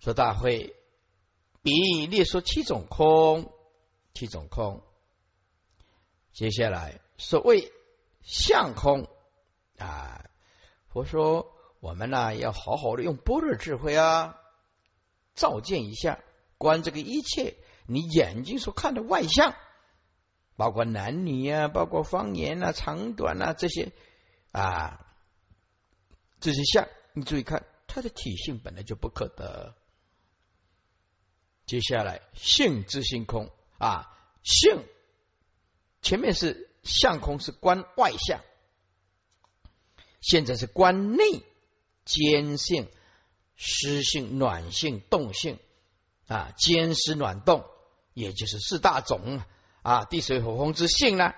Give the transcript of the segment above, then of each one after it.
说大会，比列说七种空，七种空。接下来所谓相空啊，佛说我们呢要好好的用般若智慧啊，照见一下，观这个一切，你眼睛所看的外相，包括男女啊，包括方言啊、长短啊这些啊，这些相，你注意看，它的体性本来就不可得。接下来性之性空啊，性。前面是相空，是观外相；现在是观内坚性、湿性、暖性、动性啊，坚湿暖动，也就是四大种啊，地水火风之性呢，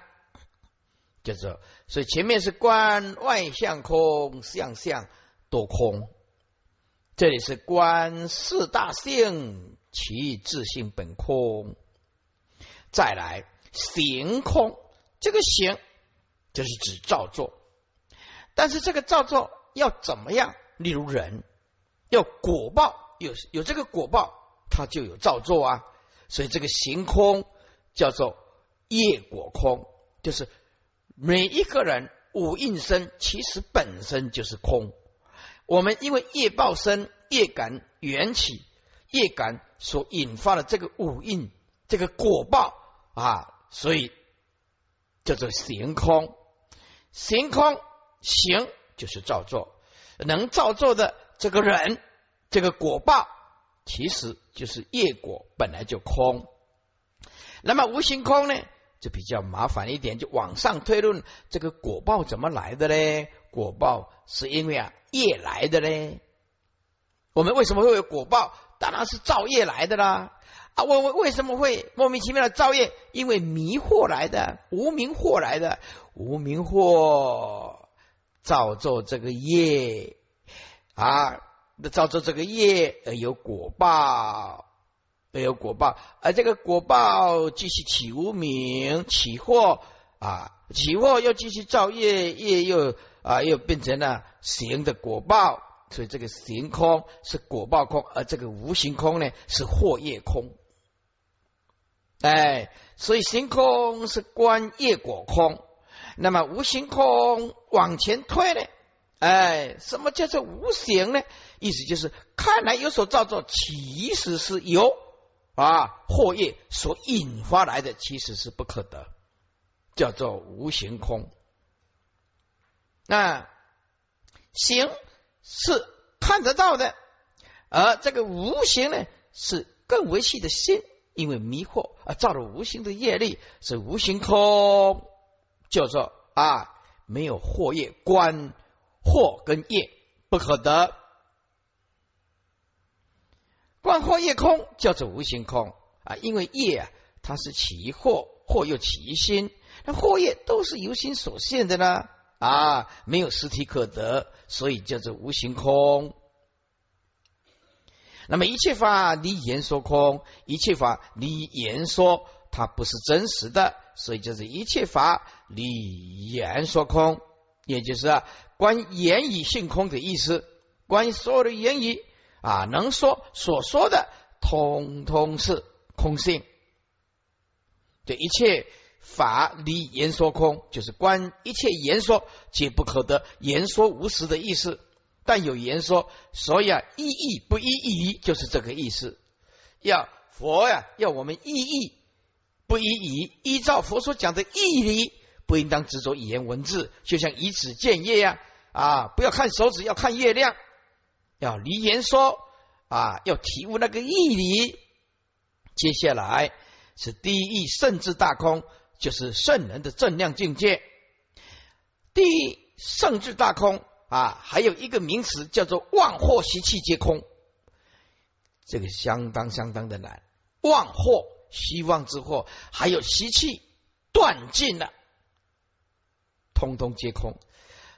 就是所以前面是观外相空，相相多空，这里是观四大性，其自性本空，再来。行空，这个行就是指造作，但是这个造作要怎么样？例如人要果报，有有这个果报，他就有造作啊。所以这个行空叫做业果空，就是每一个人五应身，其实本身就是空。我们因为业报生，业感缘起，业感所引发的这个五应，这个果报啊。所以叫做行空，行空行就是造作，能造作的这个人，这个果报其实就是业果本来就空。那么无形空呢，就比较麻烦一点，就往上推论，这个果报怎么来的呢？果报是因为啊业来的呢。我们为什么会有果报？当然是造业来的啦。啊，我我为什么会莫名其妙的造业？因为迷惑来的，无名惑来的，无名惑造作这个业啊，那造作这个业而有果报，而有果报，而这个果报继续起无名，起惑啊，起惑又继续造业，业又啊又变成了行的果报，所以这个行空是果报空，而这个无形空呢是惑业空。哎，所以行空是观业果空，那么无形空往前推呢？哎，什么叫做无形呢？意思就是看来有所造作，其实是由啊惑业所引发来的，其实是不可得，叫做无形空。那行是看得到的，而这个无形呢，是更维系的心。因为迷惑而造了无形的业力，是无形空，叫做啊，没有惑业观，惑跟业不可得，观惑业空叫做无形空啊。因为业啊，它是起惑，惑又起心，那惑业都是由心所现的呢啊，没有实体可得，所以叫做无形空。那么一切法离言说空，一切法离言说它不是真实的，所以就是一切法离言说空，也就是啊，关言语性空的意思。关于所有的言语啊，能说所说的，通通是空性。这一切法离言说空，就是观一切言说皆不可得，言说无实的意思。但有言说，所以啊，意义不依义，就是这个意思。要佛呀，要我们意义不依义，依照佛所讲的义理，不应当执着语言文字，就像以指见月呀啊，不要看手指，要看月亮，要离言说啊，要体悟那个义理。接下来是第一义甚智大空，就是圣人的正量境界。第一圣智大空。啊，还有一个名词叫做“万祸习气皆空”，这个相当相当的难。万祸，希望之祸，还有习气断尽了，通通皆空。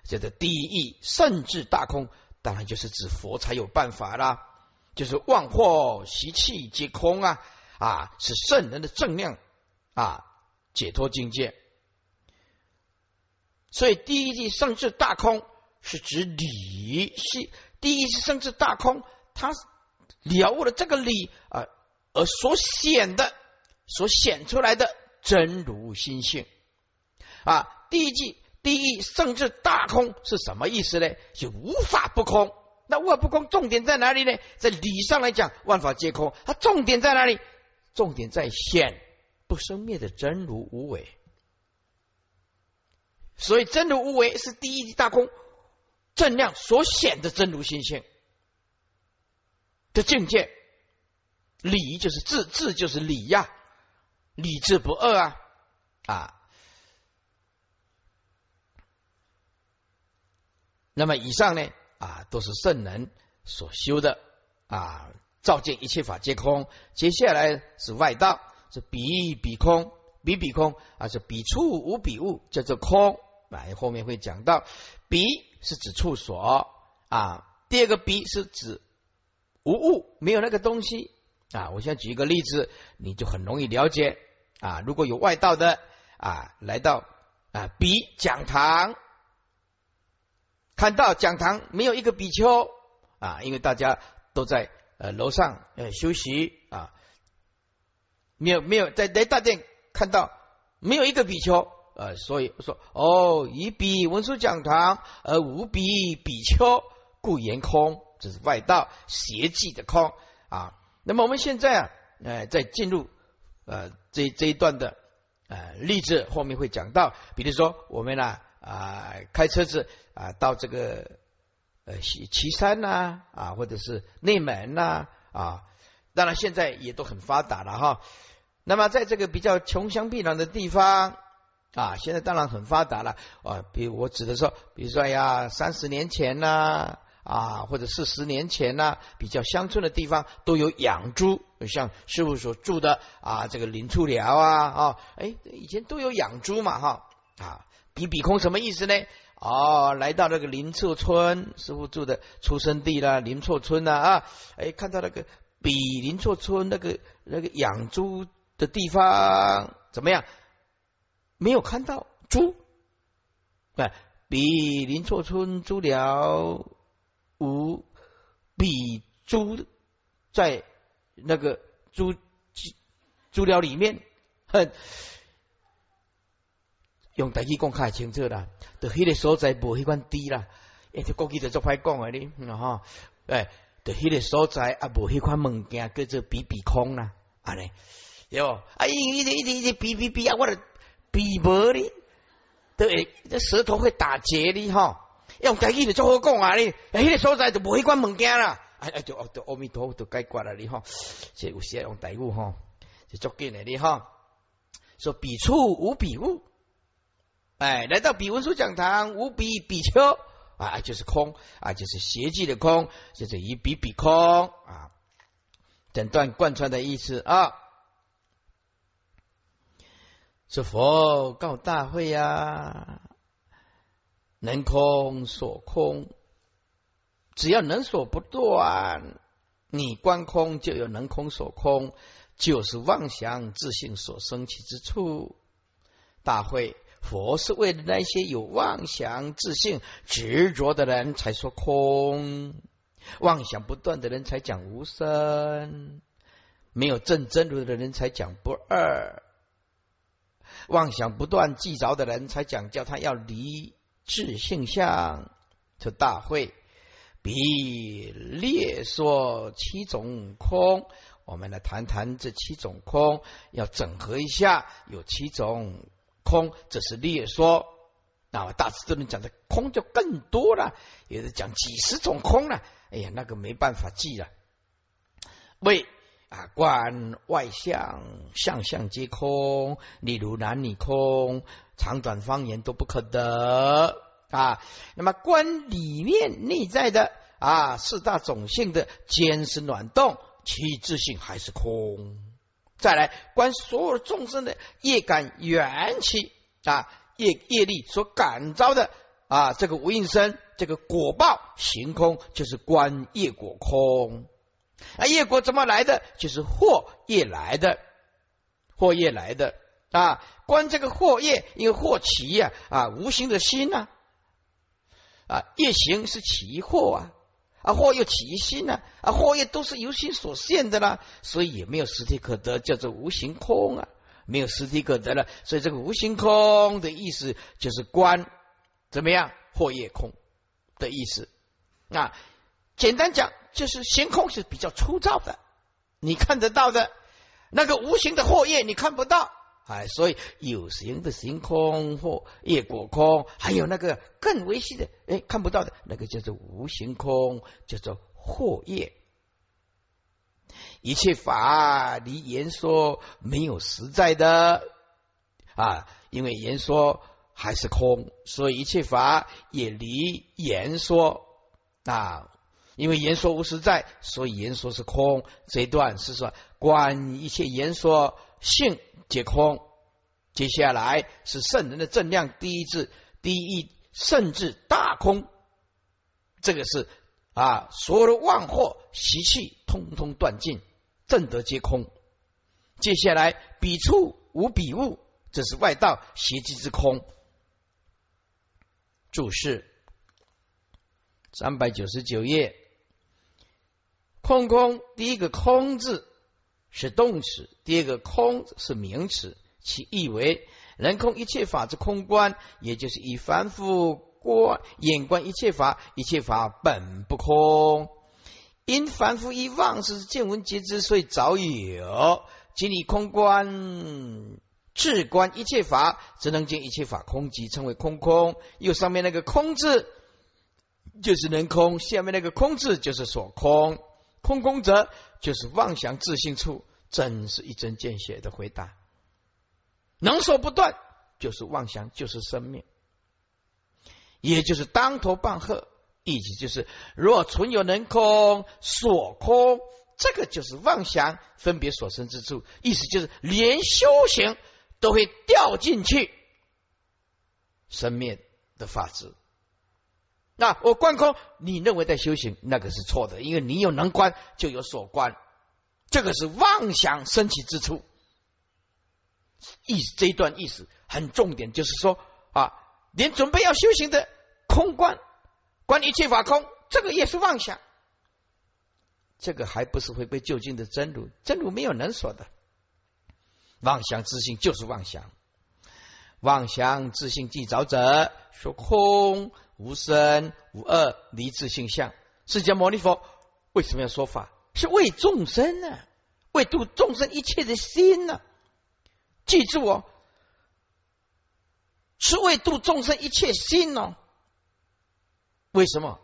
这个第一义甚至大空，当然就是指佛才有办法啦，就是万祸习气皆空啊啊，是圣人的正量啊解脱境界。所以第一句甚至大空。是指理系第一是生至大空，它了悟了这个理啊，而所显的、所显出来的真如心性啊。第一句第一甚至大空是什么意思呢？就无法不空。那无法不空，重点在哪里呢？在理上来讲，万法皆空。它重点在哪里？重点在显不生灭的真如无为。所以真如无为是第一大空正量所显的真如心性的境界。理就是智，智就是理呀，理智不二啊啊。那么以上呢？啊，都是圣人所修的啊，照见一切法皆空。接下来是外道，是彼比空，彼比空啊，是彼处无比物，叫做空。来，后面会讲到，彼是指处所啊，第二个彼是指无物，没有那个东西啊。我现在举一个例子，你就很容易了解啊。如果有外道的啊，来到啊比讲堂。看到讲堂没有一个比丘啊，因为大家都在呃楼上呃休息，没有没有在在大殿看到没有一个比丘呃，所以说哦，以彼文殊讲堂而无比比丘，故言空，这是外道邪计的空啊。那么我们现在啊，呃，在进入呃这这一段的呃例子，后面会讲到，比如说我们呢。啊，开车子啊，到这个呃岐岐山呐啊，或者是内门呐啊，当然现在也都很发达了哈。那么在这个比较穷乡僻壤的地方啊，现在当然很发达了啊。比如我指的说，比如说呀，三十年前呐啊，或者四十年前呐，比较乡村的地方都有养猪，像师傅所住的啊，这个林处寮啊啊，哎，以前都有养猪嘛哈啊。比比空什么意思呢？哦，来到那个林厝村，师傅住的出生地啦，林厝村呐啊，哎，看到那个比林厝村那个那个养猪的地方怎么样？没有看到猪，哎，比林厝村猪寮无比猪在那个猪猪寮里面很。用台语讲较清楚啦，就迄个所在无迄款低啦，诶，这国语就做歹讲诶哩，吼，诶，就迄个所在啊，无迄款物件叫做比比空啦，安尼，对无？啊，伊伊伊伊比比比啊，我的比无哩，对，这舌头会打结哩，吼，用台语就做好讲啊哩，诶，迄个所在就无迄款物件啦，哎哎，就就阿弥陀佛就解决了哩，吼，这有时用台语吼，就足紧诶哩，吼，说彼处无彼物。哎，来到比文殊讲堂，无比比丘。啊，就是空。啊，就是邪计的空，就是以比比空。啊，整段贯穿的意思啊。是佛告大会呀，能空所空，只要能所不断，你观空就有能空所空，就是妄想自信所生起之处。大会。佛是为了那些有妄想、自信、执着的人才说空，妄想不断的人才讲无声，没有正真如的人才讲不二，妄想不断记着的人才讲叫他要离智性相。这大会比列说七种空，我们来谈谈这七种空，要整合一下，有七种。空，这是列说。那大师都能讲的空就更多了，也是讲几十种空了。哎呀，那个没办法记了。为啊，观外相，相相皆空。例如男女空，长短方言都不可得啊。那么观里面内在的啊，四大种性的坚实暖动，其自性还是空。再来观所有众生的业感缘起啊，业业力所感召的啊，这个无应身，这个果报行空，就是观业果空。啊，业果怎么来的？就是祸业来的，祸业来的啊。观这个祸业，因为祸起呀啊，无形的心呐啊，业行是起祸啊啊，惑又起心呢？啊，惑业都是由心所现的啦，所以也没有实体可得，叫做无形空啊，没有实体可得了。所以这个无形空的意思就是观怎么样？惑业空的意思啊，简单讲就是行空是比较粗糙的，你看得到的那个无形的惑业你看不到。哎，所以有形的行空或业果空，还有那个更微细的，哎，看不到的那个叫做无形空，叫做惑业。一切法离言说没有实在的啊，因为言说还是空，所以一切法也离言说啊，因为言说无实在，所以言说是空。这一段是说观一切言说性。皆空，接下来是圣人的正量第一字，第一甚至大空，这个是啊，所有的妄惑习气通通断尽，正德皆空。接下来彼处无彼物，这是外道邪气之空。注释三百九十九页，空空第一个空字。是动词，第二个空是名词，其意为人空一切法之空观，也就是以凡夫观眼观一切法，一切法本不空。因凡夫一妄事见闻皆知，所以早有。即以空观智观一切法，只能见一切法空即称为空空。右上面那个空字就是能空，下面那个空字就是所空。空空者。就是妄想自信处，真是一针见血的回答。能说不断，就是妄想，就是生命，也就是当头棒喝。意思就是，若存有能空所空，这个就是妄想分别所生之处。意思就是，连修行都会掉进去生灭的法则。那我观空，你认为在修行，那个是错的，因为你有能观，就有所观，这个是妄想升起之处。意思这一段意思很重点，就是说啊，连准备要修行的空观，观一切法空，这个也是妄想，这个还不是会被就近的真如，真如没有能所的，妄想自信就是妄想，妄想自信既着者说空。无生无恶离自性相，释迦牟尼佛为什么要说法？是为众生呢？为度众生一切的心呢？记住哦，是为度众生一切心哦。为什么？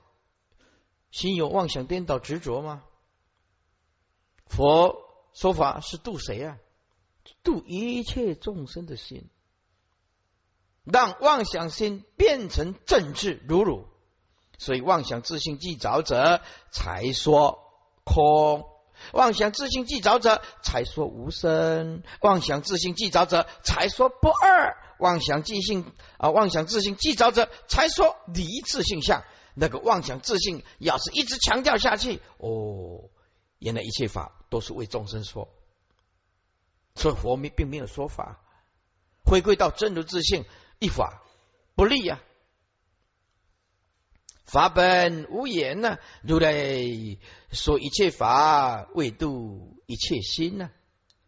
心有妄想颠倒执着吗？佛说法是度谁啊？度一切众生的心。让妄想心变成正智如汝，所以妄想自信既着者，才说空；妄想自信既着者，才说无声；妄想自信既着者，才说不二；妄想自信啊，妄想自信既着者，才说离自性相。那个妄想自信要是一直强调下去，哦，原来一切法都是为众生说，所以佛没并没有说法，回归到真如自信。一法不利呀，法本无言呢。如来说一切法为度一切心呢，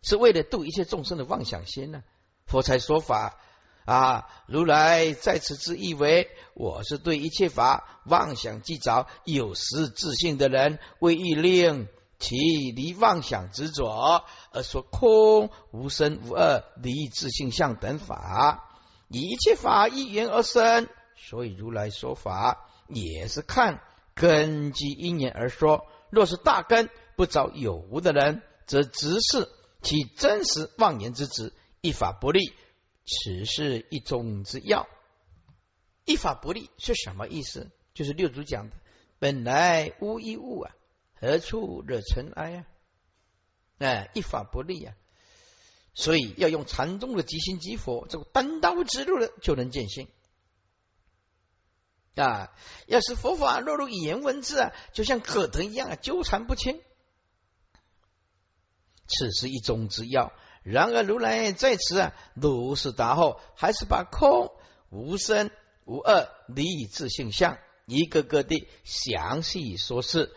是为了度一切众生的妄想心呢。佛才说法啊。如来在此之意为，我是对一切法妄想既着有实自信的人，为欲令其离妄想执着，而说空无生无二离自性相等法。一切法一缘而生，所以如来说法也是看根基因缘而说。若是大根不着有无的人，则只是其真实妄言之子，一法不立。此是一种之要。一法不立是什么意思？就是六祖讲的：本来无一物啊，何处惹尘埃啊？哎，一法不立啊。所以要用禅宗的即心即佛，这个单刀直入的就能见性啊！要是佛法落入语言文字啊，就像葛藤一样，纠缠不清。此是一宗之要。然而如来在此啊，如是答后，还是把空无生无二离以自性相一个个的详细说示，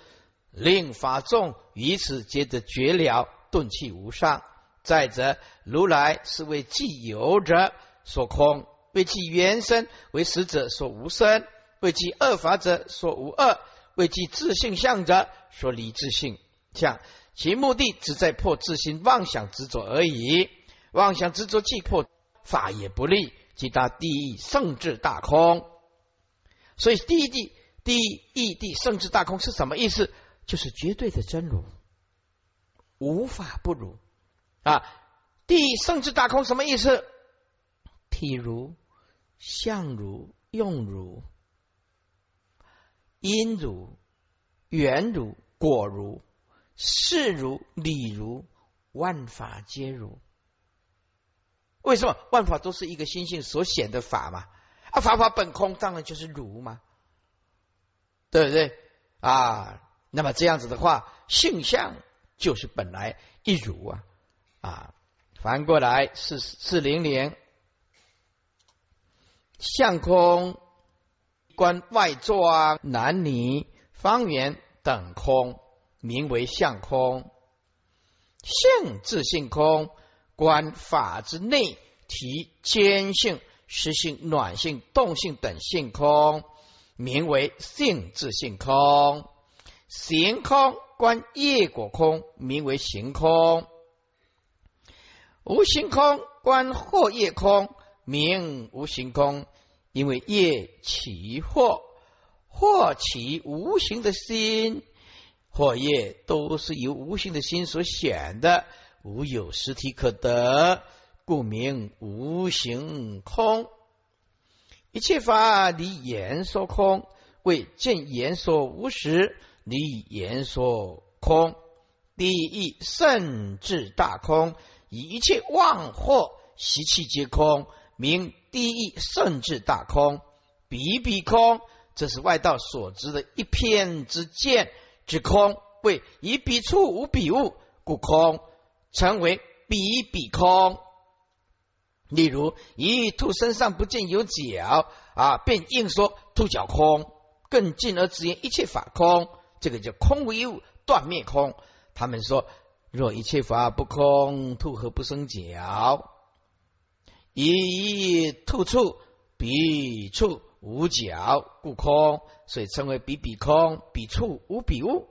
令法众于此皆得绝了，顿气无上。再者，如来是为既有者所空，为其原身为实者所无生，为其二法者所无二，为其自性相者所离自性相。其目的只在破自心妄想执着而已。妄想执着既破，法也不利。即达第一圣智大空。所以第一地第一地圣智大空是什么意思？就是绝对的真如，无法不如。啊，第一圣智大空什么意思？体如、相如、用如、因如、缘如、果如、事如、理如，万法皆如。为什么万法都是一个心性所显的法嘛？啊，法法本空，当然就是如嘛，对不对？啊，那么这样子的话，性相就是本来一如啊。啊，反过来四四零零，相空观外状男女方圆等空，名为相空；性自性空观法之内提坚性、实性、暖性、动性等性空，名为性自性空；行空观业果空，名为行空。无形空观惑业空，名无形空，因为业起惑，惑起无形的心，惑业都是由无形的心所显的，无有实体可得，故名无形空。一切法离言说空，为见言说无实，离言说空。第一甚至大空。以一切妄惑习气皆空，名第一甚至大空，比比空，这是外道所知的一片之见之空，为以彼处无彼物，故空成为比比空。例如，一兔身上不见有脚啊，便硬说兔脚空。更进而直言一切法空，这个叫空无一物，断灭空。他们说。若一切法不空，兔何不生脚？以兔处彼处无脚，故空，所以称为彼彼空，彼处无彼物。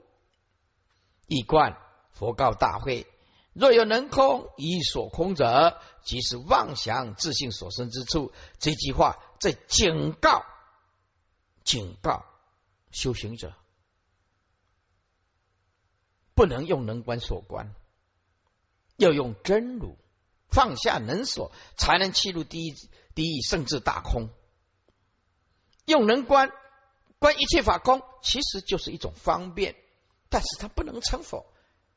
一贯佛告大会：若有能空以所空者，即是妄想自信所生之处。这句话在警告、警告修行者。不能用能观所观，要用真如放下能所，才能切入第一第一甚至大空。用能观观一切法空，其实就是一种方便，但是它不能成佛，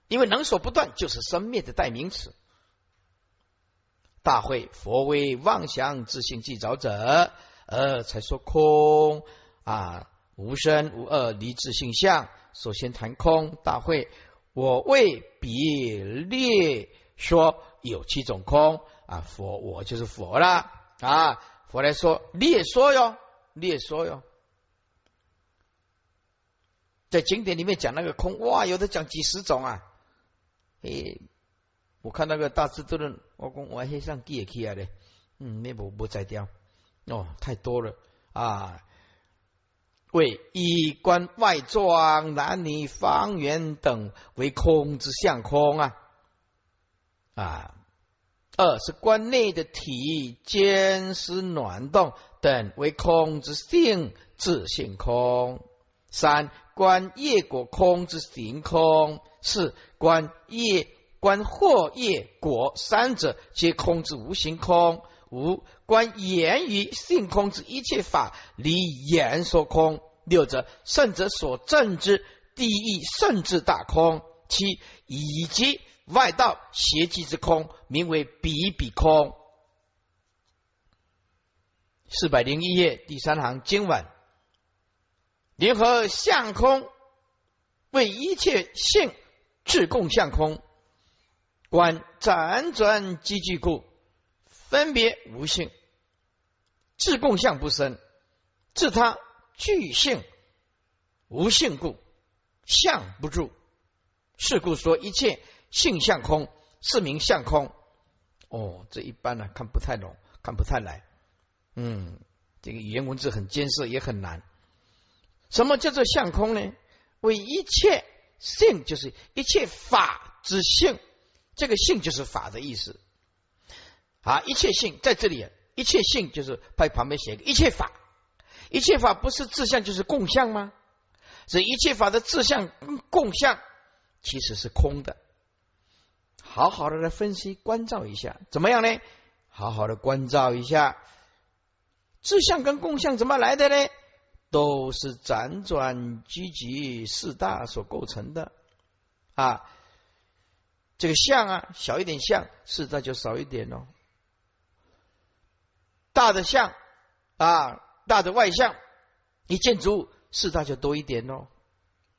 因为能所不断就是生灭的代名词。大会佛为妄想自性既着者，呃，才说空啊，无生无二离自性相。首先谈空，大会。我为比列说有七种空啊，佛我就是佛了啊，佛来说列说哟，列说哟，在经典里面讲那个空，哇，有的讲几十种啊，诶，我看那个大智度论，我讲我还上记起来的，嗯，那不不再掉哦，太多了。啊。为衣冠外状男女方圆等为空之相空啊啊，二是观内的体坚实暖动等为空之性自性空，三观业果空之行空，四观业观惑业果三者皆空之无形空。五观言语性空之一切法离言说空。六者圣者所证之第一圣智大空。七以及外道邪计之空，名为比比空。四百零一页第三行经文：联合相空为一切性智共相空，观辗转积聚故。分别无性，自共相不生，自他具性无性故，相不住。是故说一切性相空，是名相空。哦，这一般呢看不太懂，看不太来。嗯，这个语言文字很艰涩，也很难。什么叫做相空呢？为一切性，就是一切法之性。这个性就是法的意思。啊，一切性在这里，一切性就是在旁边写一个一切法。一切法不是自相就是共相吗？所以一切法的自相共相其实是空的。好好的来分析关照一下，怎么样呢？好好的关照一下，自相跟共相怎么来的呢？都是辗转积极四大所构成的啊。这个相啊，小一点相，四大就少一点哦。大的像啊。大的外向，一建筑物四大就多一点哦，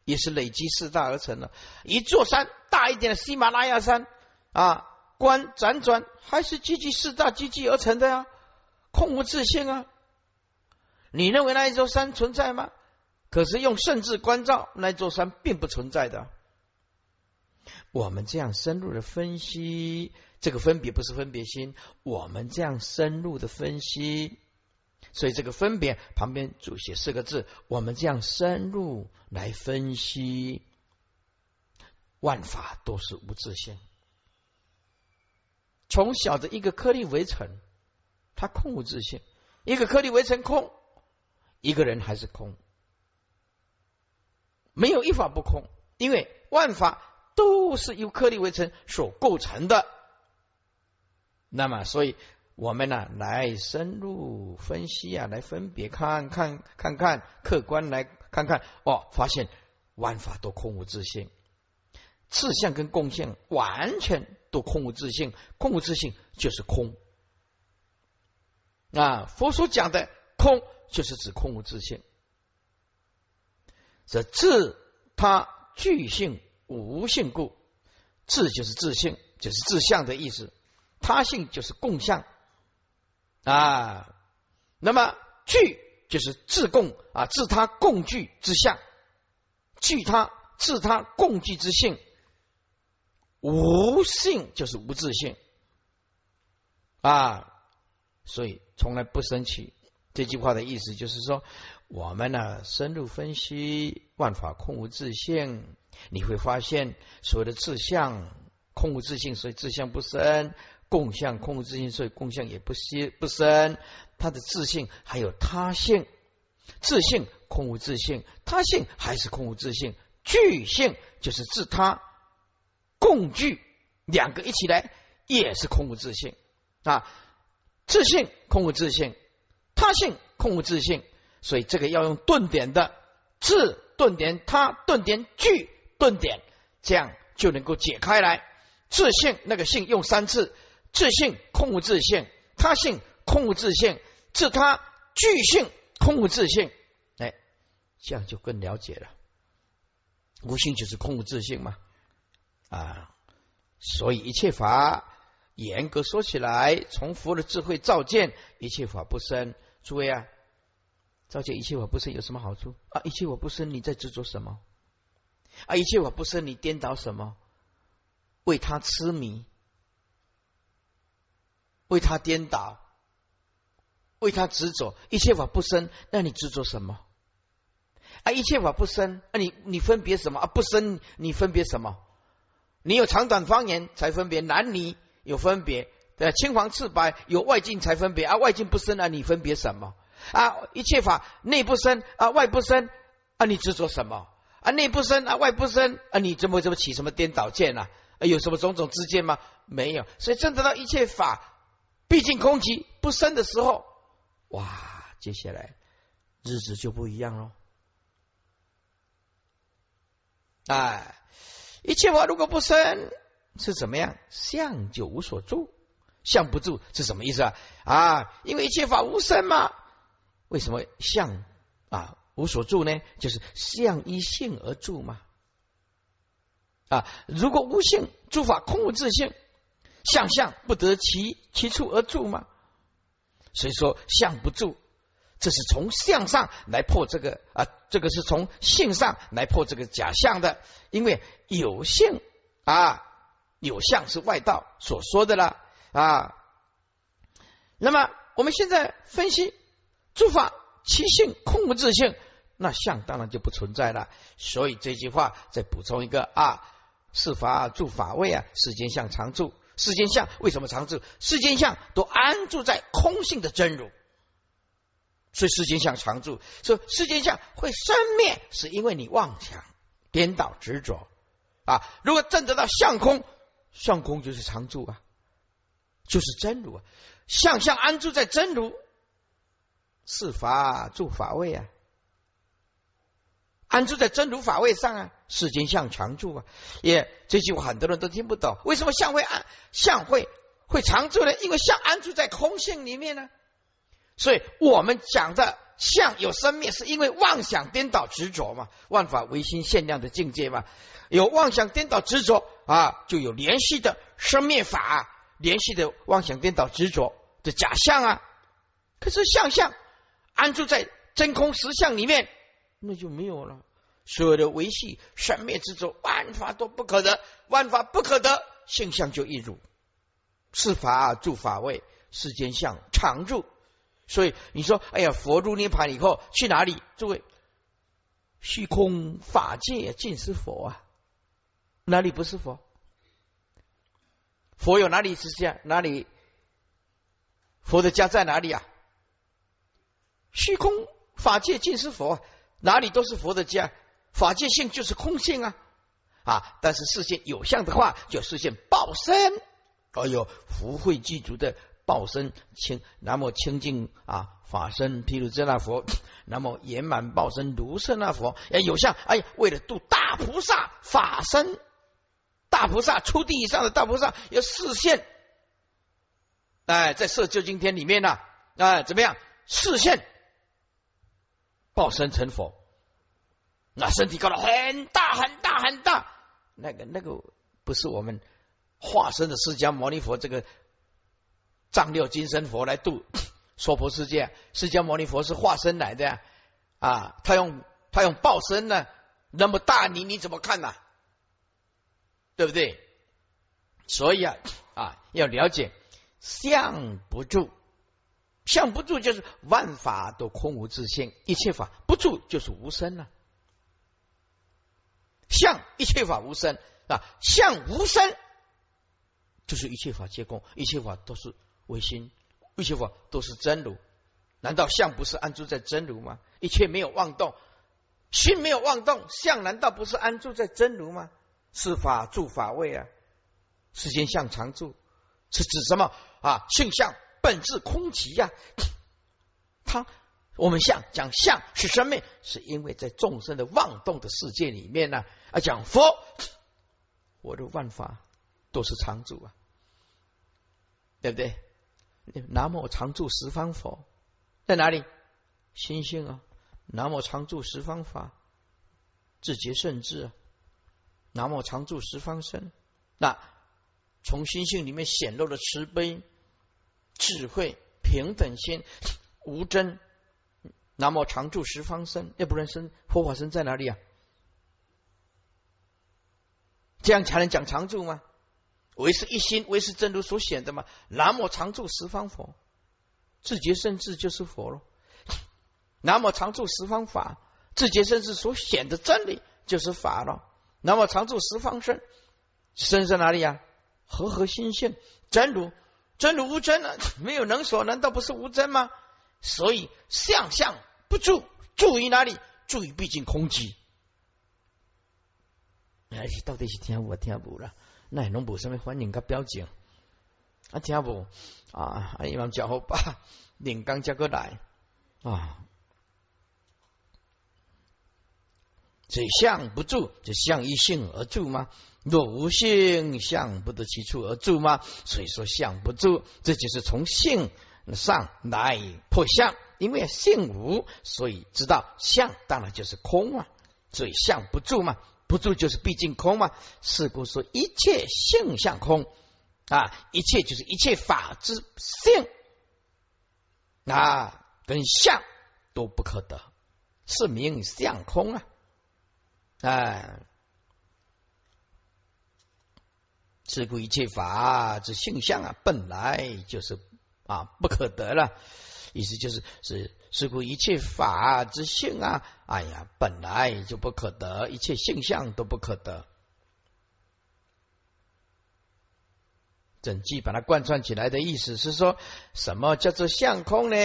也是累积四大而成的。一座山大一点的喜马拉雅山啊，观辗转还是积聚四大积聚而成的呀，空无自性啊。你认为那一座山存在吗？可是用圣智观照，那座山并不存在的。我们这样深入的分析，这个分别不是分别心。我们这样深入的分析。所以这个分别旁边主写四个字，我们这样深入来分析，万法都是无自性。从小的一个颗粒围城，它空无自性；一个颗粒围城空，一个人还是空。没有一法不空，因为万法都是由颗粒围城所构成的。那么，所以。我们呢，来深入分析啊，来分别看看看看，客观来看看哦，发现万法都空无自性，自相跟共相完全都空无自性，空无自性就是空啊。佛所讲的空，就是指空无自性。这自他具性无性故，自就是自性，就是自相的意思；他性就是共相。啊，那么具就是自共啊，自他共具之相，具他自他共具之性，无性就是无自性啊，所以从来不生气。这句话的意思就是说，我们呢深入分析万法空无自性，你会发现所谓的自相空无自性，所以自相不生。共相空无自性，所以共相也不息不生。他的自性还有他性，自性空无自性，他性还是空无自性。具性就是自他共具，两个一起来也是空无自性啊。自性空无自性，他性空无自性，所以这个要用顿点的自顿点他顿点具顿点，这样就能够解开来。自性那个性用三次。自性空无自性，他性空无自性，自他具性空无自性，哎，这样就更了解了。无性就是空无自性嘛，啊，所以一切法严格说起来，从佛的智慧照见一切法不生。诸位啊，照见一切法不生有什么好处啊？一切法不生，你在执着什么？啊，一切法不生，你颠倒什么？为他痴迷。为他颠倒，为他执着，一切法不生，那你执着什么？啊，一切法不生，那你你分别什么？啊，不生，你分别什么？你有长短方言才分别，男女有分别，对青黄赤白有外境才分别，啊，外境不生啊，你分别什么？啊，一切法内不生啊，外不生啊，你执着什么？啊，内不生啊，外不生啊，你怎么怎么起什么颠倒见啊？有什么种种之见吗？没有，所以证得到一切法。毕竟空寂不生的时候，哇，接下来日子就不一样喽。哎，一切法如果不生是怎么样？相就无所住，相不住是什么意思啊？啊，因为一切法无生嘛。为什么相啊无所住呢？就是相依性而住嘛。啊，如果无性，诸法空无自性。相相不得其其处而住吗？所以说相不住，这是从相上来破这个啊，这个是从性上来破这个假象的，因为有性啊，有相是外道所说的了啊。那么我们现在分析诸法其性空无自性，那相当然就不存在了。所以这句话再补充一个啊，是法住法位啊，世间相常住，世间相为什么常住？世间相都安住在空性的真如。所以世间相常住，说世间相会生灭，是因为你妄想、颠倒、执着啊。如果证得到相空，相空就是常住啊，就是真如啊。相相安住在真如，是法住法位啊，安住在真如法位上啊。世间相常住啊，也这句话很多人都听不懂。为什么相会安相会会常住呢？因为相安住在空性里面呢。所以我们讲的相有生灭，是因为妄想颠倒执着嘛？万法唯心限量的境界嘛？有妄想颠倒执着啊，就有联系的生灭法，联系的妄想颠倒执着的假象啊。可是相相安住在真空实相里面，那就没有了。所有的维系生灭之中，万法都不可得，万法不可得，现象就一如是法住法位，世间相常住。所以你说，哎呀，佛入涅盘以后去哪里？诸位，虚空法界尽是佛啊，哪里不是佛？佛有哪里是家？哪里？佛的家在哪里啊？虚空法界尽是佛，哪里都是佛的家。法界性就是空性啊啊！但是视线有相的话，就视线报身。哎呦，福慧具足的。报身清，那么清净啊法身，毗卢遮那佛，那么圆满报身如是那佛，哎有相哎为了度大菩萨法身，大菩萨初地以上的大菩萨要视现，哎在色究竟天里面呢，哎怎么样视现报身成佛，那身体搞得很大很大很大，那个那个不是我们化身的释迦牟尼佛这个。藏六金身佛来度娑婆世界，释迦牟尼佛是化身来的啊，他用他用报身呢，那么大你你怎么看呢？对不对？所以啊啊要了解相不住，相不住就是万法都空无自性，一切法不住就是无声了。相一切法无声啊，相无声就是一切法皆空，一切法都是。唯心，一切法都是真如，难道相不是安住在真如吗？一切没有妄动，心没有妄动，相难道不是安住在真如吗？是法住法位啊，世间相常住，是指什么啊？性相本质空寂呀。他我们相讲相是生命，是因为在众生的妄动的世界里面呢，啊讲佛，我的万法都是常住啊，对不对？南无常住十方佛在哪里？心性啊！南无常住十方法，自觉圣智啊！南无常住十方身，那从心性里面显露的慈悲、智慧、平等心、无真。南无常住十方身，要不然身佛法身在哪里啊？这样才能讲常住吗？唯是一心，唯是真如所显的嘛。南无常住十方佛，自觉圣智就是佛喽。南无常住十方法，自觉圣智所显的真理就是法了。南无常住十方身，身在哪里呀？和合心性真如，真如无真呢？没有能所，难道不是无真吗？所以相相不住，住于哪里？住于毕竟空寂。哎，到底是听我听不了？那拢无什么反应甲表情，啊听无啊，啊伊往叫好吧，连刚接过来啊，这相不住，就相依性而住吗？若无性，相不得其处而住吗？所以说相不住，这就是从性上来破相，因为性无，所以知道相当然就是空啊，所以相不住嘛。不住就是毕竟空嘛，是故说一切性相空啊，一切就是一切法之性啊，跟相都不可得，是名相空啊！哎，是故一切法之性相啊，本来就是啊不可得了。意思就是是是故一切法之性啊，哎呀，本来就不可得，一切性相都不可得。整句把它贯穿起来的意思是说，什么叫做相空呢？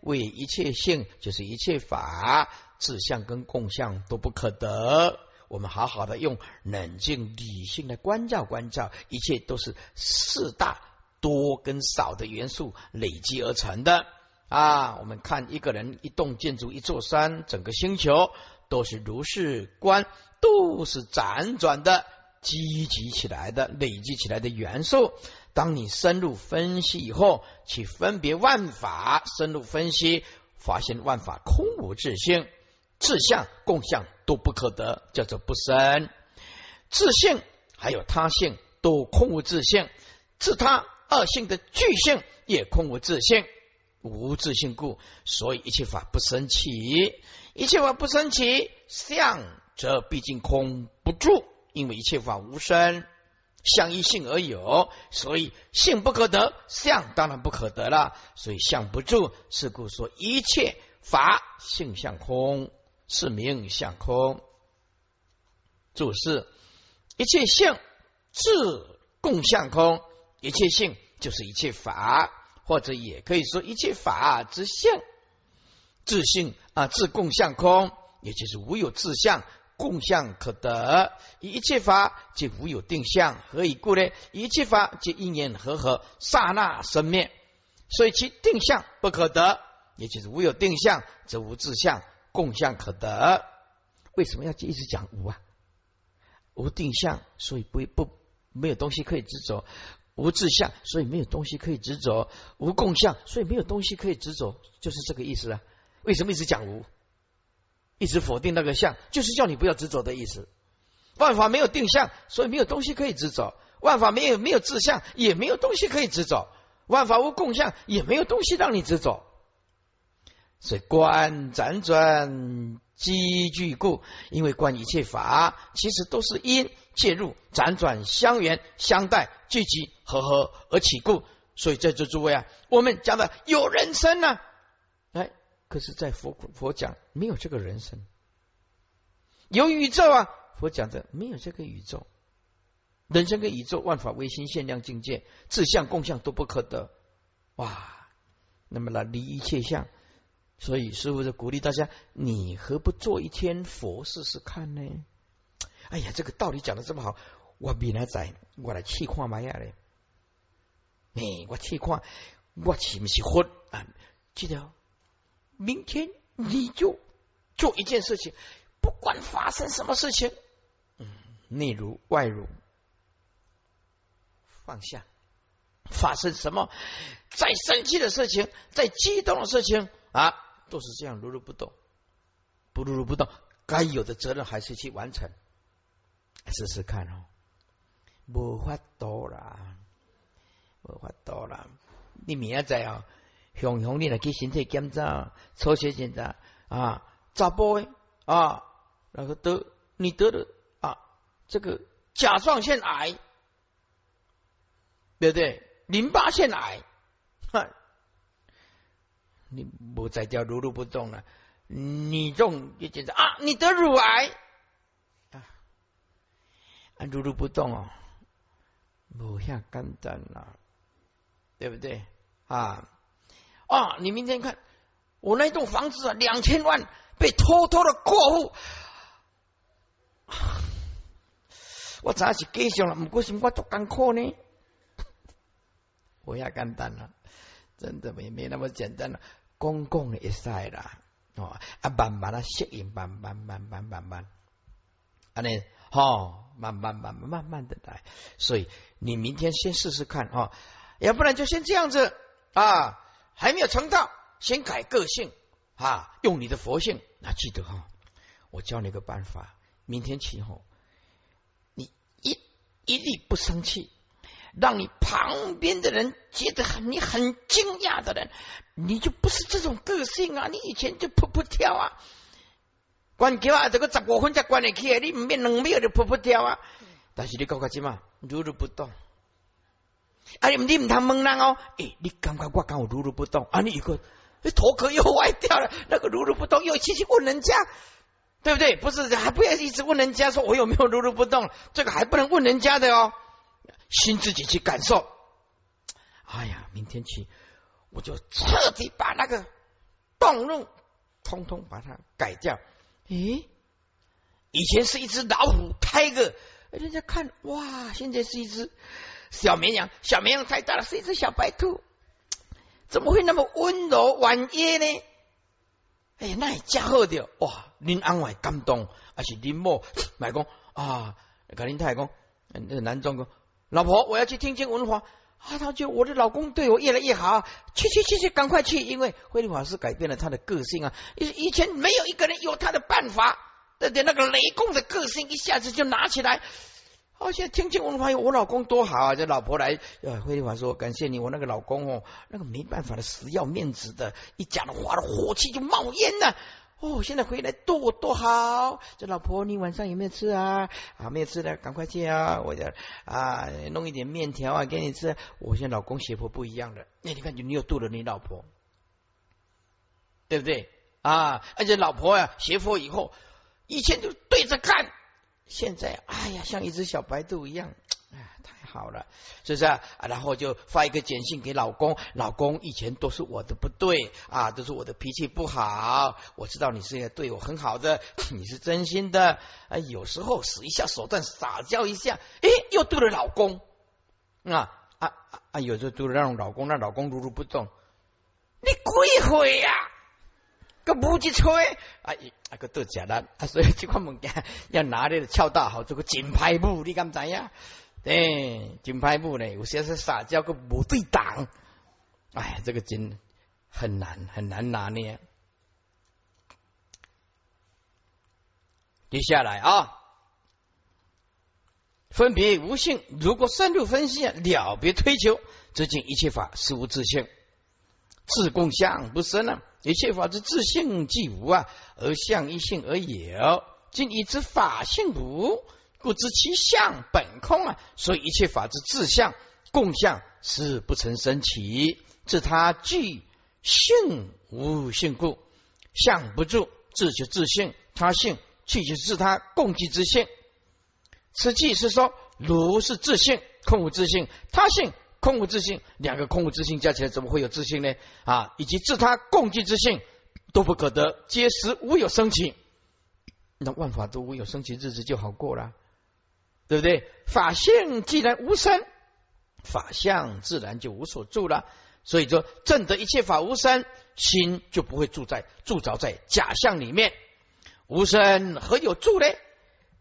为一切性，就是一切法，自相跟共相都不可得。我们好好的用冷静理性的关照关照，一切都是四大多跟少的元素累积而成的啊。我们看一个人、一栋建筑、一座山、整个星球，都是如是观，都是辗转的。积集起来的、累积起来的元素，当你深入分析以后，去分别万法，深入分析，发现万法空无自性，自相共相都不可得，叫做不生。自性还有他性都空无自性，自他二性的具性也空无自性，无自性故，所以一切法不生起，一切法不生起，相则毕竟空不住。因为一切法无生，相依性而有，所以性不可得，相当然不可得了。所以相不住，是故说一切法性相空，是名相空。注释：一切性自共相空，一切性就是一切法，或者也可以说一切法之性，自性啊，自共相空，也就是无有自相。共相可得，一切法皆无有定相，何以故呢？一切法皆因缘和合，刹那生灭，所以其定相不可得，也就是无有定相，则无自相，共相可得。为什么要一直讲无啊？无定相，所以不不没有东西可以执着；无自相，所以没有东西可以执着；无共相，所以没有东西可以执着，就是这个意思啊。为什么一直讲无？一直否定那个相，就是叫你不要执着的意思。万法没有定向，所以没有东西可以执着；万法没有没有自相，也没有东西可以执着；万法无共相，也没有东西让你执着。所以观辗转积聚故，因为观一切法，其实都是因介入辗转相缘相待聚集合合而起故。所以在座诸位啊，我们讲的有人生呢，哎。可是，在佛佛讲没有这个人生，有宇宙啊！佛讲的没有这个宇宙，人生跟宇宙万法唯心限量境界，自相共相都不可得。哇！那么呢，离一切相，所以师傅就鼓励大家：你何不做一天佛试试看呢？哎呀，这个道理讲的这么好，我明来在，我来试看嘛呀嘞！哎，我试看，我是不是佛啊？记得。明天你就做一件事情，不管发生什么事情，嗯，内如外如，放下。发生什么再生气的事情，再激动的事情啊，都是这样如如不动，不如如不动。该有的责任还是去完成，试试看哦。无法多啦，无法多啦，你明仔哦，雄雄，你来去身体检查、抽血检查啊，查甫诶啊，然后得你得了啊，这个甲状腺癌，对不对？淋巴腺癌，哼，你不再叫如如不动了，你中就检查啊，你得乳癌啊，如如不动哦，不下简单了，对不对啊？啊！你明天看我那栋房子啊，两千万被偷偷的过户，我早是继续了，不过是我做艰苦呢。我也简单了，真的没没那么简单了。公共也晒啦，哦啊，慢慢的适应，慢慢慢慢慢慢，啊你好，慢慢慢慢慢慢的来。所以你明天先试试看啊，要不然就先这样子啊。还没有成道，先改个性啊！用你的佛性，那记得哈，我教你个办法。明天起后，你一一律不生气，让你旁边的人觉得很你很惊讶的人，你就不是这种个性啊！你以前就扑扑跳啊，关桥啊，这个十五分才关得起，你唔免两秒就扑扑跳啊！但是你搞个什么，如如不动。啊，你唔通问人哦？诶，你感觉我刚我如如不动啊？你一个，你头壳又歪掉了，那个如如不动又继续问人家，对不对？不是，还不要一直问人家说我有没有如如不动？这个还不能问人家的哦，心自己去感受。哎呀，明天起我就彻底把那个动怒通通把它改掉。咦，以前是一只老虎，开个人家看哇，现在是一只。小绵羊，小绵羊太大了，是一只小白兔，怎么会那么温柔婉约呢？哎呀，那家伙的哇！您安慰感动，而且林某买公啊，跟林太公，那个男中公，老婆，我要去听经文化啊！他就我的老公对我越来越好，去去去去，赶快去！因为慧律法师改变了他的个性啊，以以前没有一个人有他的办法，对对，那个雷公的个性一下子就拿起来。而且听见我发现我老公多好啊！这老婆来，呃，慧丽华说：“感谢你，我那个老公哦，那个没办法的，死要面子的，一讲的话的，火气就冒烟了。哦，现在回来多多好。这老婆，你晚上有没有吃啊？啊，没有吃的，赶快去啊！我的啊，弄一点面条啊给你吃。我现在老公邪婆不一样的，那你看，你又渡了你老婆，对不对啊？而且老婆呀，邪婆以后，以前就对着干。”现在，哎呀，像一只小白兔一样，哎，太好了，是不是啊？然后就发一个简讯给老公，老公以前都是我的不对啊，都是我的脾气不好，我知道你是对我很好的，你是真心的啊，有时候使一下手段撒娇一下，哎，又对了老公啊啊啊，有时候对了让老公，让老公如如不动，你鬼会呀？个不去吹啊！啊个都假的啊！所以这款物件要拿的敲大好，做个金牌步，你敢知呀？对，金牌步呢，有些是撒娇个无对挡。哎，这个金很难很难拿捏。接下来啊，分别无性，如果深入分析了别推求，则尽一切法是无自性，自共相不生啊。一切法之自性即无啊，而相一性而有。今已知法性无，故知其相本空啊。所以一切法之自相共相是不成生起，自他具性无性故，相不住，自就自性，他性具就自他共具之性。此即是说，如是自性空无自性，他性。空无自性，两个空无自性加起来怎么会有自信呢？啊，以及自他共具之性都不可得，皆实无有生起。那万法都无有生起，日子就好过了，对不对？法性既然无生，法相自然就无所住了。所以说，正得一切法无生，心就不会住在住着在假象里面。无生何有住呢？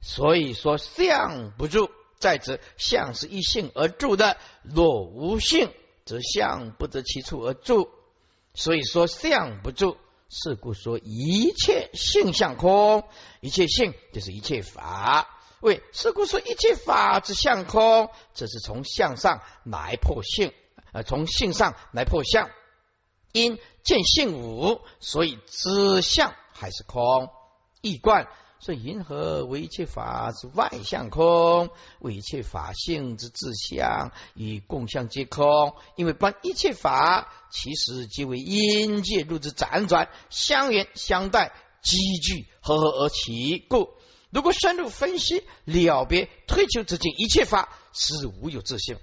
所以说相不住。再者，相是一性而住的，若无性，则相不得其处而住。所以说相不住，是故说一切性相空，一切性就是一切法。为是故说一切法之相空，这是从相上来破性，呃，从性上来破相。因见性无，所以知相还是空，易观。所以，银河为一切法之外相空，为一切法性之自相与共相皆空。因为观一切法，其实即为因界入之辗转相缘相待积聚合合而起故。如果深入分析了别推求之境，一切法是无有自性，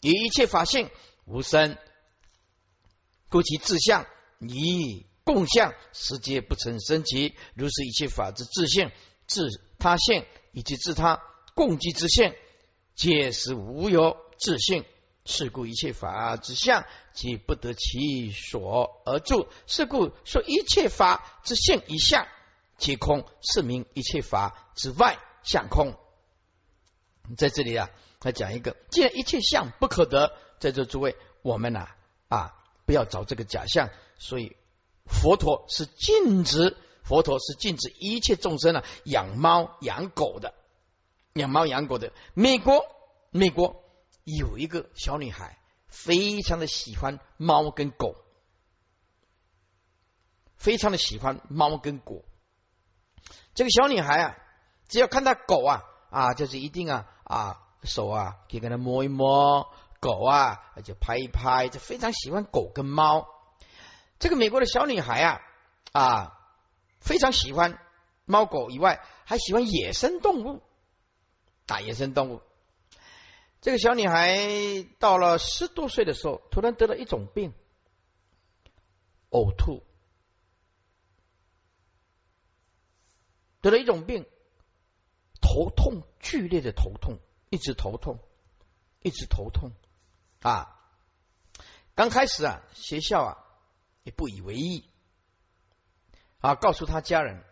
一切法性无生，故其自相以。共相时皆不成生起，如是一切法之自性、自他性以及自他共济之性，皆是无有自性。是故一切法之相，即不得其所而住。是故说一切法之性一相皆空，是名一切法之外相空。在这里啊，来讲一个，既然一切相不可得，在座诸位，我们呐啊，不要找这个假象，所以。佛陀是禁止，佛陀是禁止一切众生啊养猫养狗的，养猫养狗的。美国美国有一个小女孩，非常的喜欢猫跟狗，非常的喜欢猫跟狗。这个小女孩啊，只要看到狗啊啊，就是一定啊啊手啊，可以跟它摸一摸狗啊，就拍一拍，就非常喜欢狗跟猫。这个美国的小女孩啊啊，非常喜欢猫狗以外，还喜欢野生动物啊，野生动物。这个小女孩到了十多岁的时候，突然得了一种病，呕吐。得了一种病，头痛，剧烈的头痛，一直头痛，一直头痛啊！刚开始啊，学校啊也不以为意啊，告诉他家人，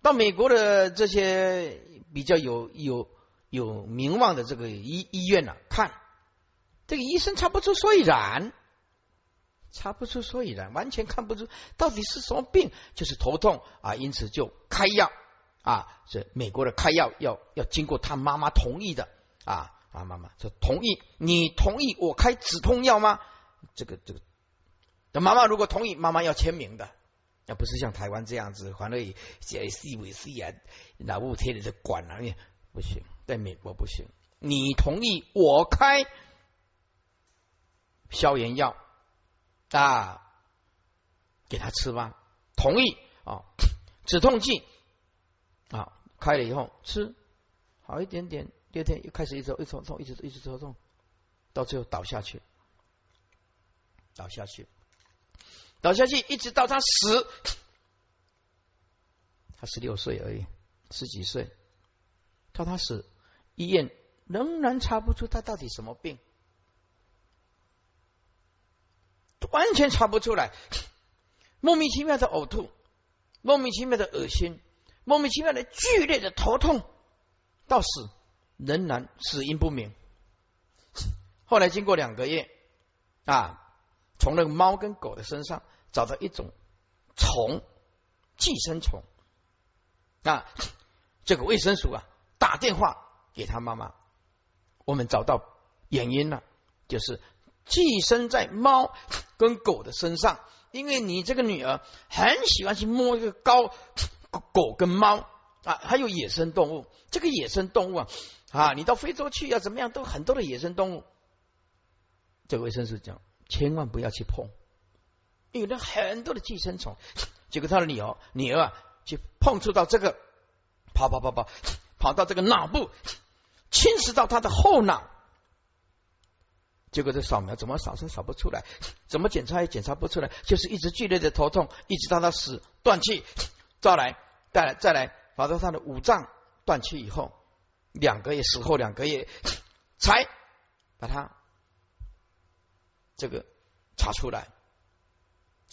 到美国的这些比较有有有名望的这个医医院呢，看这个医生查不出所以然，查不出所以然，完全看不出到底是什么病，就是头痛啊，因此就开药。啊，这美国的开药要要经过他妈妈同意的啊啊，妈妈说同意，你同意我开止痛药吗？这个这个，妈妈如果同意，妈妈要签名的，那不是像台湾这样子，反正写 C 为 C 啊，老部贴的这管啊，不行，在美国不行，你同意我开消炎药啊，给他吃吧？同意。啊，止痛剂。啊，开了以后吃好一点点，第二天又开始一直一直痛，一直一直头痛，到最后倒下去，倒下去，倒下去，一直到他死，他十六岁而已，十几岁，到他死，医院仍然查不出他到底什么病，完全查不出来，莫名其妙的呕吐，莫名其妙的恶心。莫名其妙的剧烈的头痛，到死仍然死因不明。后来经过两个月啊，从那个猫跟狗的身上找到一种虫，寄生虫啊，这个卫生署啊打电话给他妈妈，我们找到原因了，就是寄生在猫跟狗的身上，因为你这个女儿很喜欢去摸一个高。狗跟猫啊，还有野生动物。这个野生动物啊，啊，你到非洲去要怎么样，都很多的野生动物。这个卫生署讲，千万不要去碰，有了很多的寄生虫。结果他的女儿，女儿啊，就碰触到这个，跑跑跑跑，跑到这个脑部，侵蚀到他的后脑。结果这扫描怎么扫都扫不出来，怎么检查也检查不出来，就是一直剧烈的头痛，一直到他死断气。再来，再来，再来，跑到他的五脏断气以后，两个月死后两个月，才把他这个查出来，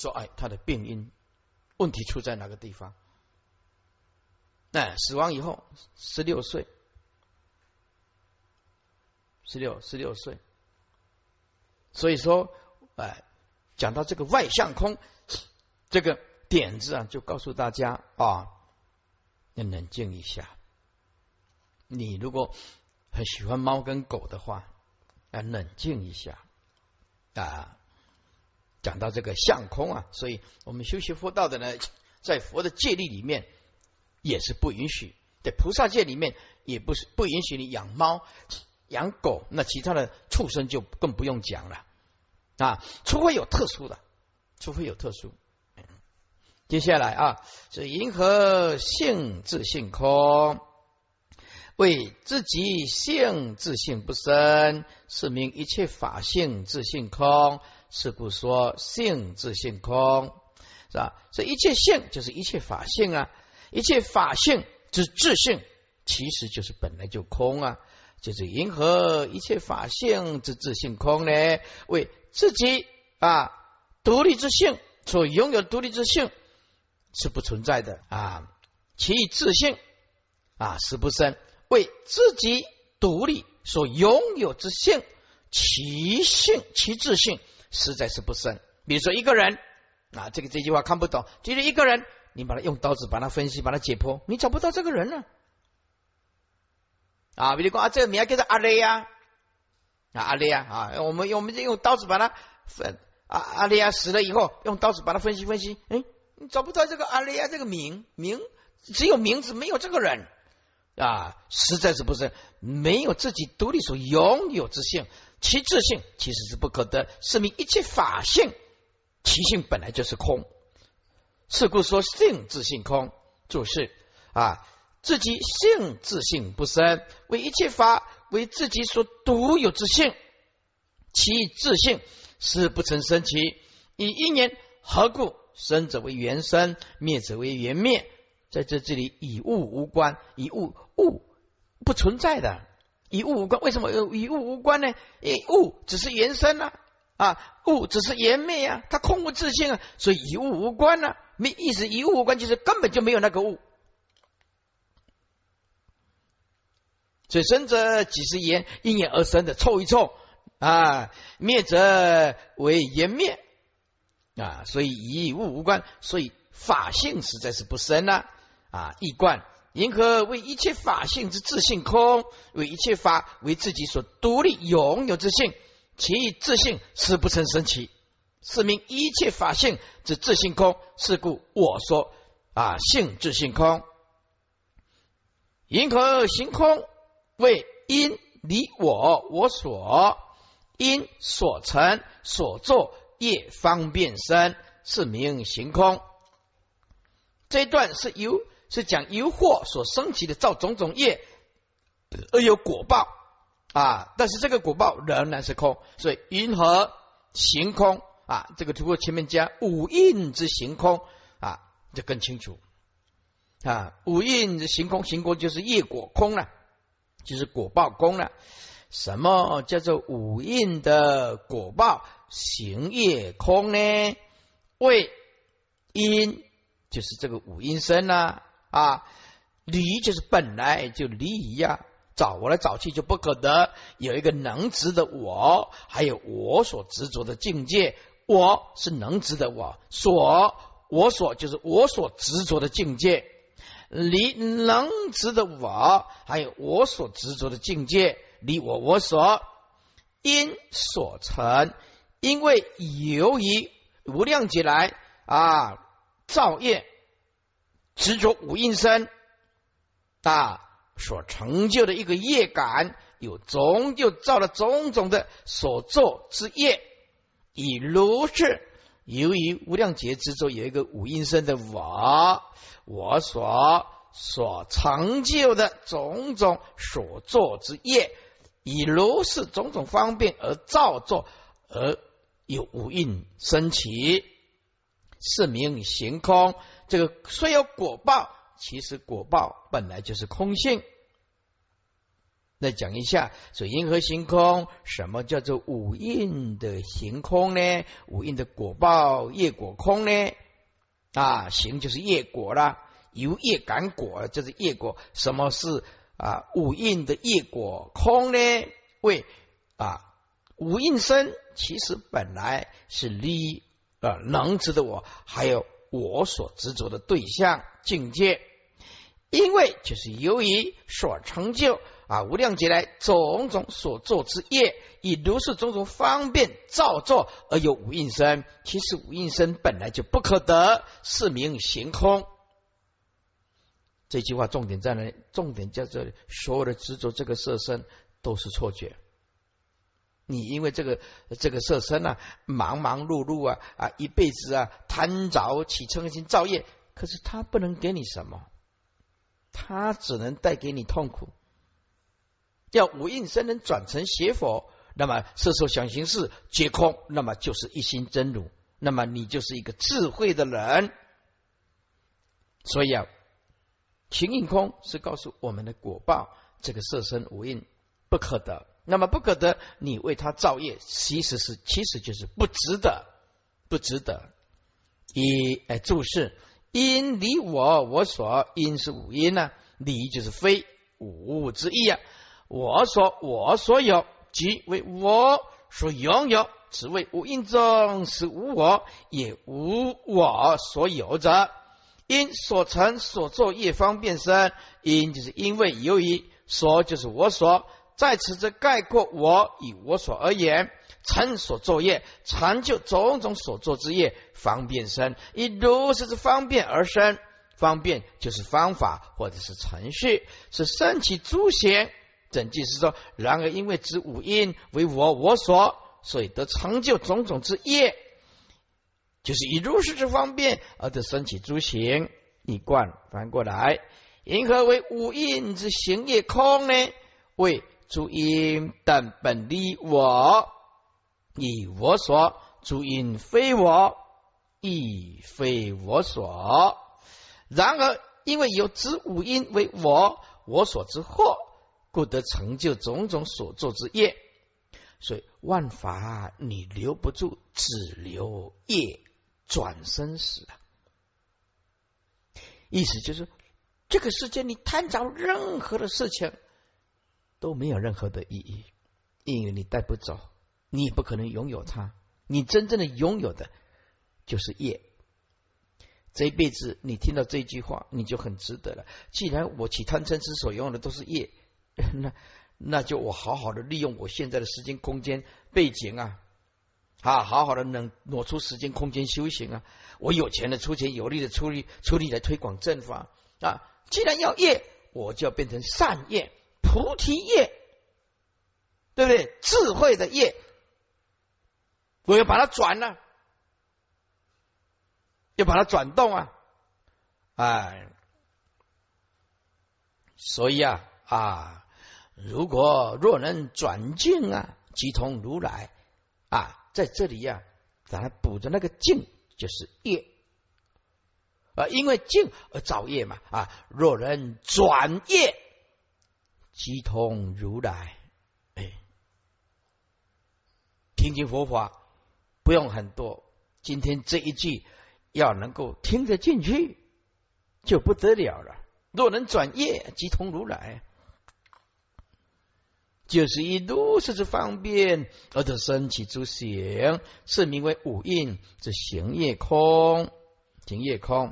说哎，他的病因问题出在哪个地方？那死亡以后十六岁，十六十六岁，所以说，哎，讲到这个外向空，这个。点子啊，就告诉大家啊，要冷静一下。你如果很喜欢猫跟狗的话，要冷静一下啊。讲到这个相空啊，所以我们修习佛道的呢，在佛的戒律里面也是不允许，在菩萨戒里面也不是不允许你养猫、养狗，那其他的畜生就更不用讲了啊。除非有特殊的，除非有特殊。接下来啊，是银河性自性空，为自己性自性不生，是名一切法性自性空。是故说性自性空，是吧？所以一切性就是一切法性啊，一切法性之自性，其实就是本来就空啊，就是迎合一切法性之自性空呢？为自己啊独立之性所拥有独立之性。是不存在的啊！其自性啊是不生，为自己独立所拥有之性，其性其自性实在是不深。比如说一个人啊，这个这句话看不懂，就是一个人，你把他用刀子把他分析，把他解剖，你找不到这个人呢啊！比如说啊，这个名叫做阿雷呀，啊，阿雷亚啊，我们我们就用刀子把它分啊，阿利亚死了以后，用刀子把它分析分析，哎，你找不到这个阿利亚这个名名，只有名字没有这个人啊，实在是不是没有自己独立所拥有之性，其自性其实是不可得，是名一切法性，其性本来就是空，是故说性自性空，注释啊，自己性自性不生，为一切法。为自己所独有之性，其自性是不曾生起。以一年何故生者为原生，灭者为原灭？在这这里以物无关，以物物不存在的，以物无关。为什么与物无关呢？因物只是原生啊，啊，物只是原灭啊，它空无自性啊，所以以物无关呢。没意思，以物无关就是根本就没有那个物。所以生者即是言因缘而生的凑一凑啊，灭者为缘灭啊，所以与物无关，所以法性实在是不生呐啊。一观银河为一切法性之自性空，为一切法为自己所独立拥有之性，其自性是不成生起，是名一切法性之自性空。是故我说啊，性自性空，银河行空。为因离我我所因所成所作业方便生是名行空。这一段是由是讲由惑所升起的造种种业而有果报啊，但是这个果报仍然是空，所以云何行空啊？这个如果前面加五印之行空啊，就更清楚啊。五印之行空，行空就是业果空了。就是果报空了。什么叫做五印的果报行业空呢？为因就是这个五阴身呐，啊离就是本来就离异呀，找来找去就不可得。有一个能执的我，还有我所执着的境界，我是能执的我所我所就是我所执着的境界。离能执的我，还有我所执着的境界，离我我所因所成，因为由于无量劫来啊造业执着五阴身啊所成就的一个业感，有种就造了种种的所作之业，以如是由于无量劫之中有一个五阴身的我。我所所成就的种种所作之业，以如是种种方便而造作，而有五蕴升起，是名行空。这个虽有果报，其实果报本来就是空性。再讲一下，所以因何行空？什么叫做五蕴的行空呢？五蕴的果报业果空呢？啊，行就是业果了，由业感果，就是业果。什么是啊五印的业果空呢？为啊五印生，其实本来是离啊能知的我，还有我所执着的对象境界，因为就是由于所成就。啊，无量劫来种种所作之业，以如是种种方便造作而有无应身。其实无应身本来就不可得，是名行空。这句话重点在哪里？重点在这里，所有的执着这个色身都是错觉。你因为这个这个色身啊，忙忙碌碌啊啊，一辈子啊贪着起嗔心造业，可是他不能给你什么，他只能带给你痛苦。要无应生能转成邪佛，那么色受想行识皆空，那么就是一心真如，那么你就是一个智慧的人。所以啊，情应空是告诉我们的果报，这个色身无应不可得，那么不可得，你为他造业，其实是其实就是不值得，不值得。一哎注释因离我我所因是五因呢，离就是非五之意啊。我所我所有，即为我所拥有，此为无因中是无我，也无我所有者。因所成所作业方便生，因就是因为由于所就是我所在此则概括我以我所而言，成所作业，成就种种所作之业，方便身，以如是之方便而生。方便就是方法或者是程序，是升起诸行。整句是说，然而因为知五音为我我所，所以得成就种种之业，就是以如是之方便而得升起诸行。一贯翻过来，因何为五音之行业空呢？为诸因等本离我，以我所；诸因非我，亦非我所。然而，因为有子五因为我我所之惑，故得成就种种所作之业。所以万法你留不住，只留业转生死！意思就是，这个世界你贪着任何的事情都没有任何的意义，因为你带不走，你也不可能拥有它。你真正的拥有的就是业。这一辈子，你听到这句话，你就很值得了。既然我起贪嗔痴所用的都是业，那那就我好好的利用我现在的时间、空间、背景啊，啊，好好的能挪出时间、空间修行啊。我有钱的出钱，有力的出力，出力来推广正法啊。既然要业，我就要变成善业、菩提业，对不对？智慧的业，我要把它转了。要把它转动啊，哎，所以啊啊，如果若能转境啊，即同如来啊，在这里呀，咱它补着那个境，就是业。啊，因为境而造业嘛啊，若能转业，即通如来，哎，听经佛法不用很多，今天这一句。要能够听得进去，就不得了了。若能转业，即通如来，就是以如是之方便而得升起诸行，是名为五蕴之行业空。行业空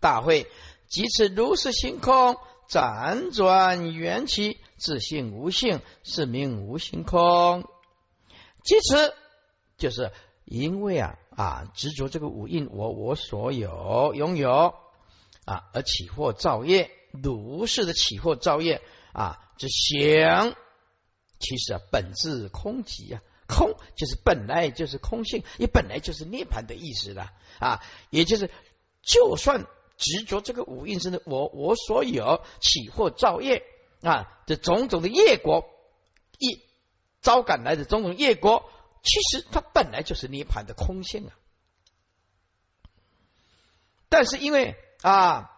大会，即此如是行空，辗转缘起，自性无性，是名无性空。即此就是因为啊。啊，执着这个五印，我我所有拥有啊，而起惑造业，如是的起惑造业啊，这行其实啊，本质空寂啊，空就是本来就是空性，也本来就是涅盘的意思了啊，也就是就算执着这个五印身的我我所有起惑造业啊，这种种的业果，一招感来的种种业果。其实它本来就是涅盘的空性啊，但是因为啊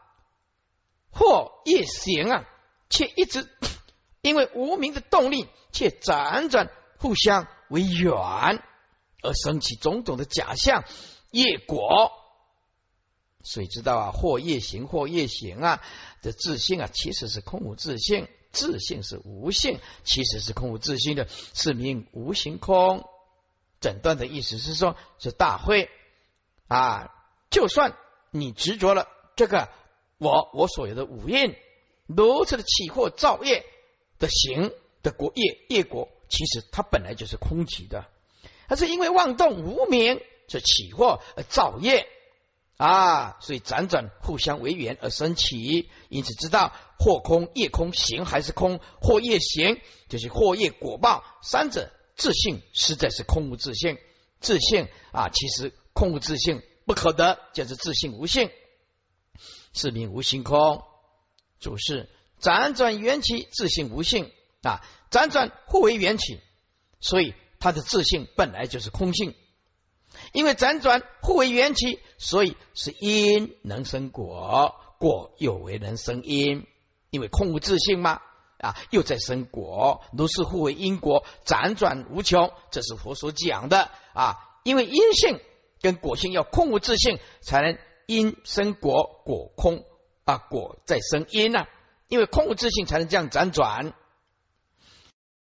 或业行啊，却一直 因为无名的动力，却辗转互相为缘，而升起种种的假象业果。谁知道啊？或夜行，或夜行啊，这自性啊，其实是空无自性，自性是无性，其实是空无自性的，是名无形空。诊断的意思是说，是大会啊，就算你执着了这个我我所有的五蕴，如此的起惑造业的行的国业业果，其实它本来就是空寂的，它是因为妄动无名，是起惑而造业啊，所以辗转互相为缘而生起，因此知道或空业空行还是空，或业行就是或业果报三者。自信实在是空无自性，自信啊，其实空无自性不可得，就是自信无性，是名无性空。主是辗转缘起，自信无性啊，辗转互为缘起，所以他的自信本来就是空性。因为辗转互为缘起，所以是因能生果，果又为能生因，因为空无自性嘛。啊，又在生果，如是互为因果，辗转无穷。这是佛所讲的啊。因为因性跟果性要空无自性，才能因生果，果空啊，果再生因呐。因为空无自性，才能这样辗转。